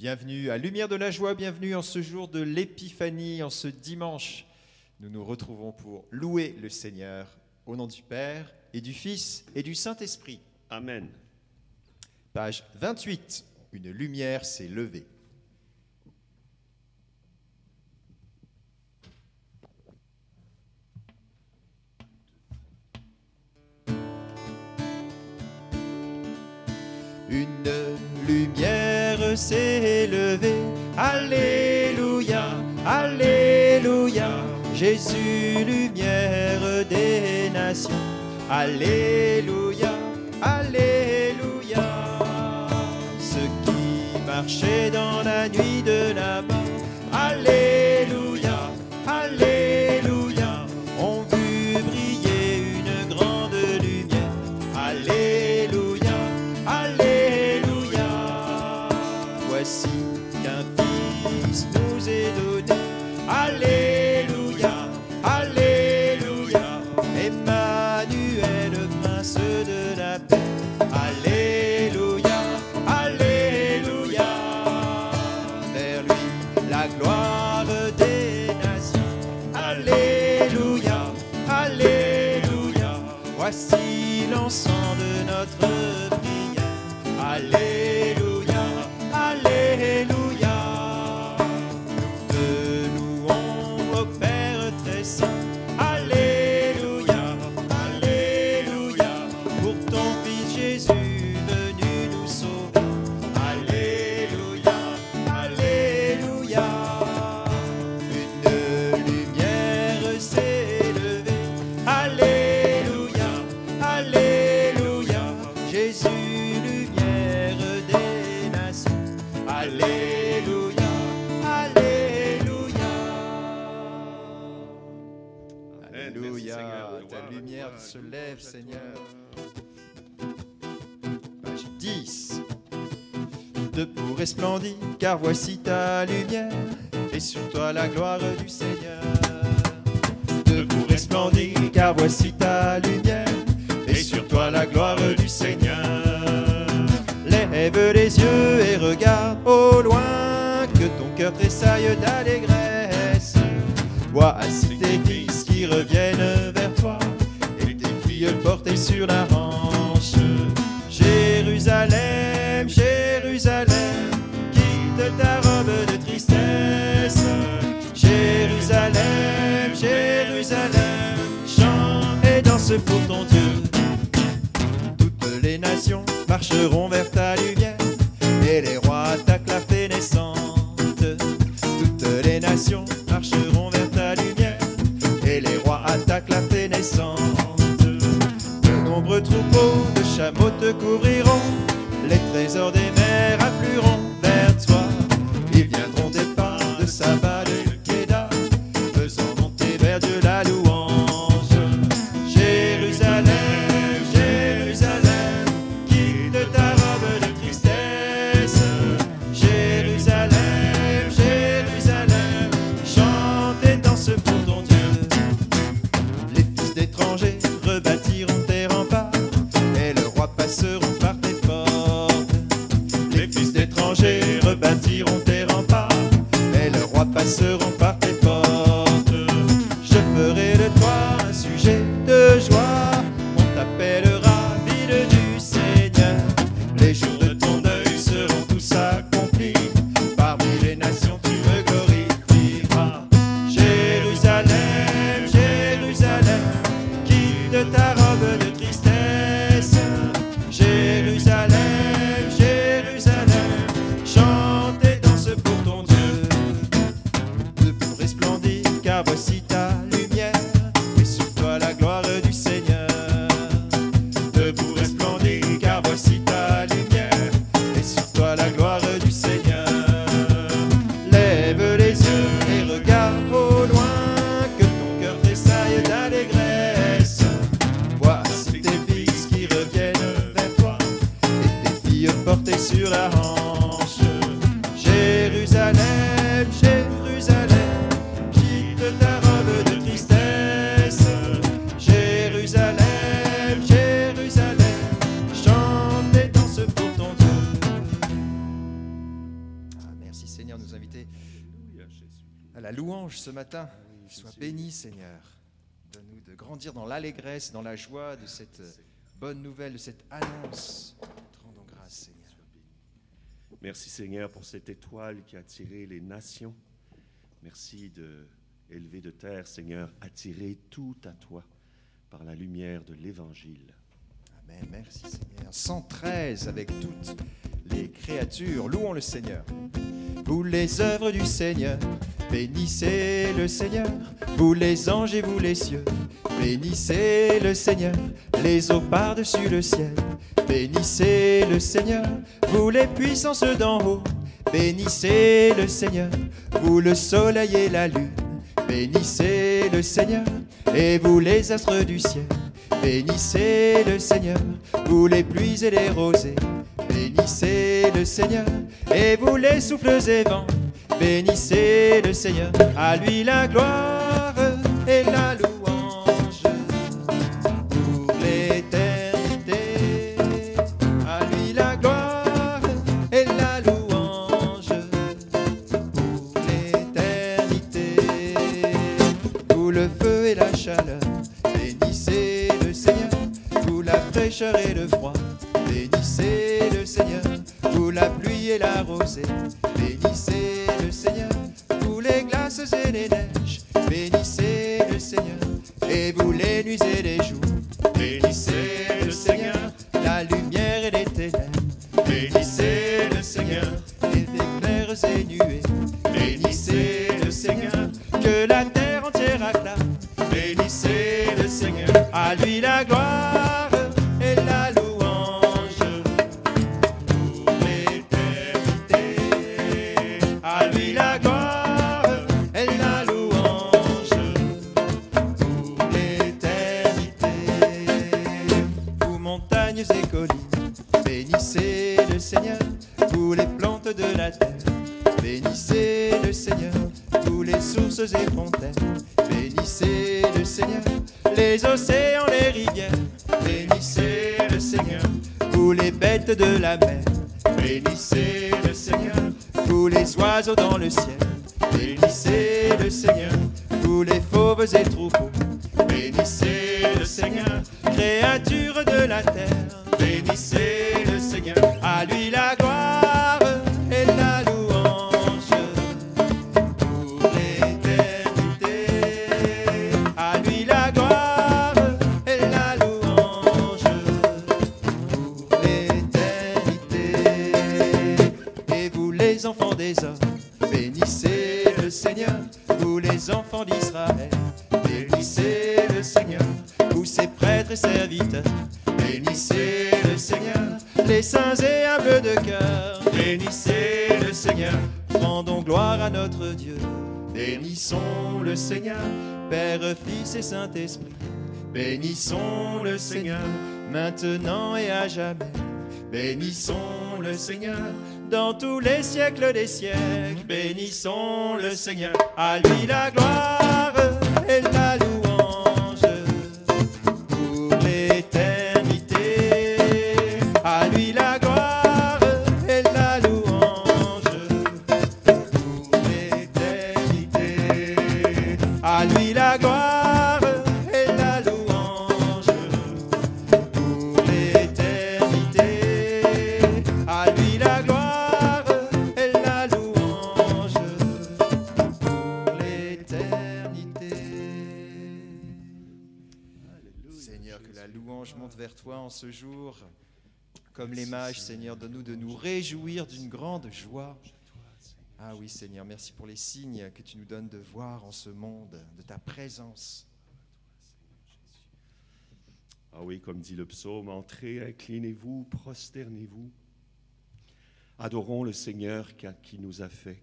Bienvenue à Lumière de la Joie, bienvenue en ce jour de l'Épiphanie, en ce dimanche. Nous nous retrouvons pour louer le Seigneur au nom du Père et du Fils et du Saint-Esprit. Amen. Page 28. Une lumière s'est levée. Une S'est élevé. Alléluia, Alléluia. Jésus, lumière des nations. Alléluia, Alléluia. Ceux qui marchaient dans la nuit Emmanuel, prince de la paix. pour ton fils Jésus. te pourrais splendide, car voici ta lumière, et sur toi la gloire du Seigneur. Te pourrais splendide, car voici ta lumière, et sur toi la gloire du Seigneur. Lève les yeux et regarde au loin, que ton cœur tressaille d'allégresse. Vois ainsi tes fils qui reviennent vers toi, et tes filles portées sur la à la louange ce matin. Sois béni, Seigneur. Donne-nous de grandir dans l'allégresse, dans la joie de cette bonne nouvelle, de cette annonce. Te rendons grâce, Seigneur. Merci Seigneur pour cette étoile qui a attiré les nations. Merci de élever de terre, Seigneur, attirer tout à toi par la lumière de l'Évangile. Amen. Merci, Seigneur. 113 avec toutes les créatures. Louons le Seigneur. Vous les œuvres du Seigneur, bénissez le Seigneur. Vous les anges et vous les cieux, bénissez le Seigneur. Les eaux par-dessus le ciel, bénissez le Seigneur. Vous les puissances d'en haut, bénissez le Seigneur. Vous le soleil et la lune, bénissez le Seigneur. Et vous les astres du ciel, bénissez le Seigneur. Vous les pluies et les rosées, bénissez le Seigneur. Et vous les souffles et vents, bénissez le Seigneur. À lui la gloire et la louange ces nuées. Sources et fontaines, bénissez le Seigneur. Les océans, les rivières, bénissez le Seigneur. Vous les bêtes de la mer, bénissez le Seigneur. Vous les oiseaux dans le ciel, bénissez le Seigneur. Vous les fauves et troupeaux, bénissez le Seigneur. Créatures de la terre, bénissez Père, Fils et Saint-Esprit, bénissons le Seigneur, maintenant et à jamais. Bénissons le Seigneur dans tous les siècles des siècles. Bénissons le Seigneur. À lui la gloire et la louange vers toi en ce jour. Comme les mages, Seigneur, donne-nous de nous réjouir d'une grande joie. Ah oui, Seigneur, merci pour les signes que tu nous donnes de voir en ce monde, de ta présence. Ah oui, comme dit le psaume, entrez, inclinez-vous, prosternez-vous. Adorons le Seigneur qui nous a fait,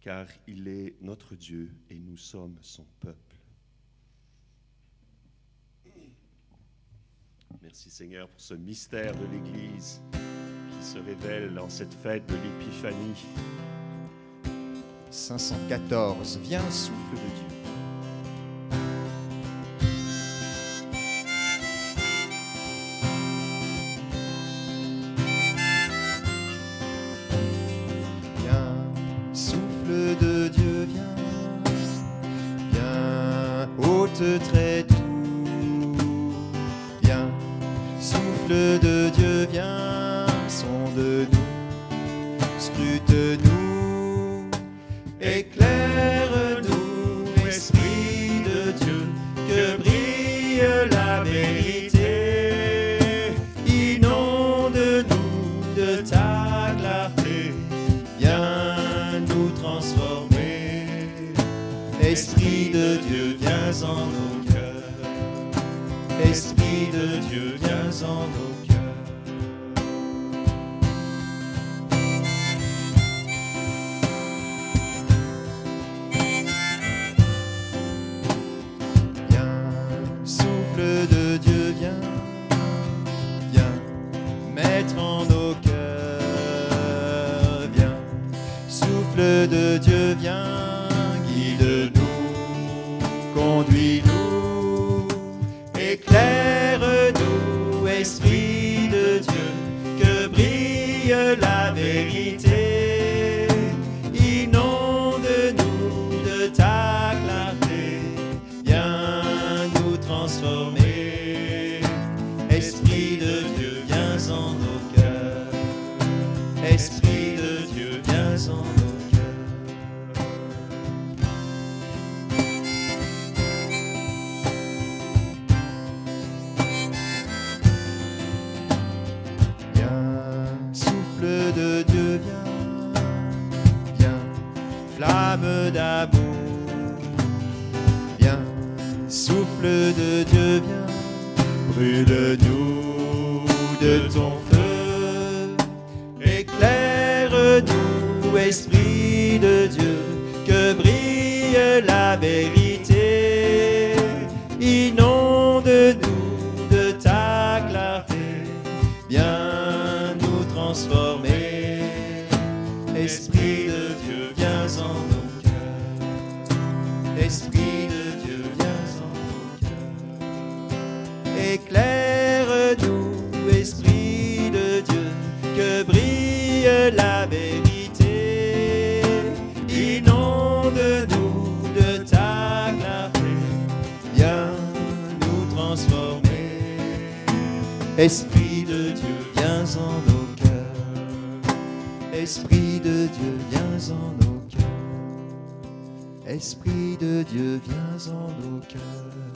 car il est notre Dieu et nous sommes son peuple. Merci Seigneur pour ce mystère de l'Église qui se révèle en cette fête de l'Épiphanie. 514, viens, souffle de Dieu. Souffle souffle de Dieu, viens, brûle-nous de ton feu. Éclaire-nous, Esprit de Dieu, que brille la vérité. Cœurs. Éclaire-nous, Esprit de Dieu, que brille la vérité. Inonde-nous de ta clarté, viens nous transformer. Esprit de Dieu, viens en nos cœurs. Esprit de Dieu, viens en nos cœurs. Esprit de Dieu, viens en nos cœurs.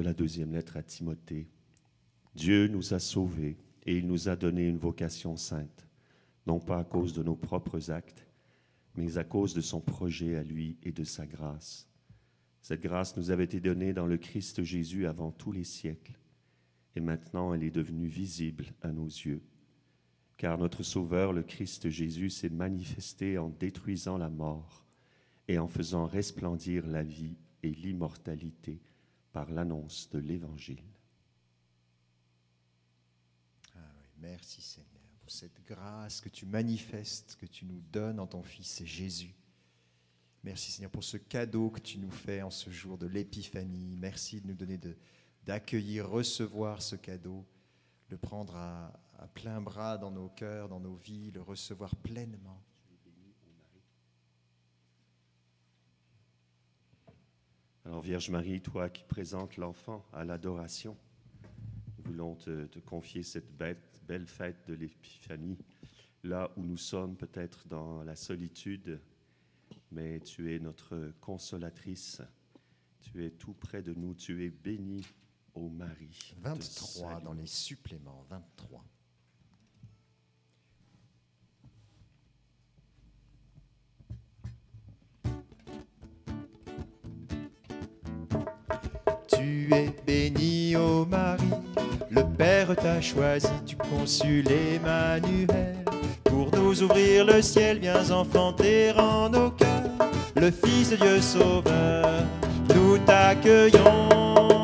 de la deuxième lettre à Timothée. Dieu nous a sauvés et il nous a donné une vocation sainte, non pas à cause de nos propres actes, mais à cause de son projet à lui et de sa grâce. Cette grâce nous avait été donnée dans le Christ Jésus avant tous les siècles, et maintenant elle est devenue visible à nos yeux. Car notre Sauveur, le Christ Jésus, s'est manifesté en détruisant la mort et en faisant resplendir la vie et l'immortalité par l'annonce de l'Évangile. Ah merci Seigneur pour cette grâce que tu manifestes, que tu nous donnes en ton Fils Jésus. Merci Seigneur pour ce cadeau que tu nous fais en ce jour de l'épiphanie. Merci de nous donner d'accueillir, recevoir ce cadeau, le prendre à, à plein bras dans nos cœurs, dans nos vies, le recevoir pleinement. Alors Vierge Marie, toi qui présentes l'enfant à l'adoration, nous voulons te, te confier cette belle, belle fête de l'Épiphanie, là où nous sommes peut-être dans la solitude, mais tu es notre consolatrice Tu es tout près de nous, tu es bénie, ô Marie. de 23 salut. dans les suppléments. 23. Tu es bénie, ô Marie, le Père t'a choisi, tu consules Emmanuel. Pour nous ouvrir le ciel, viens enfanter en nos cœurs le Fils de Dieu Sauveur. Nous t'accueillons.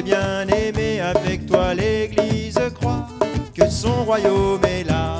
Ses bien-aimés, avec toi l'Église croit que son royaume est là.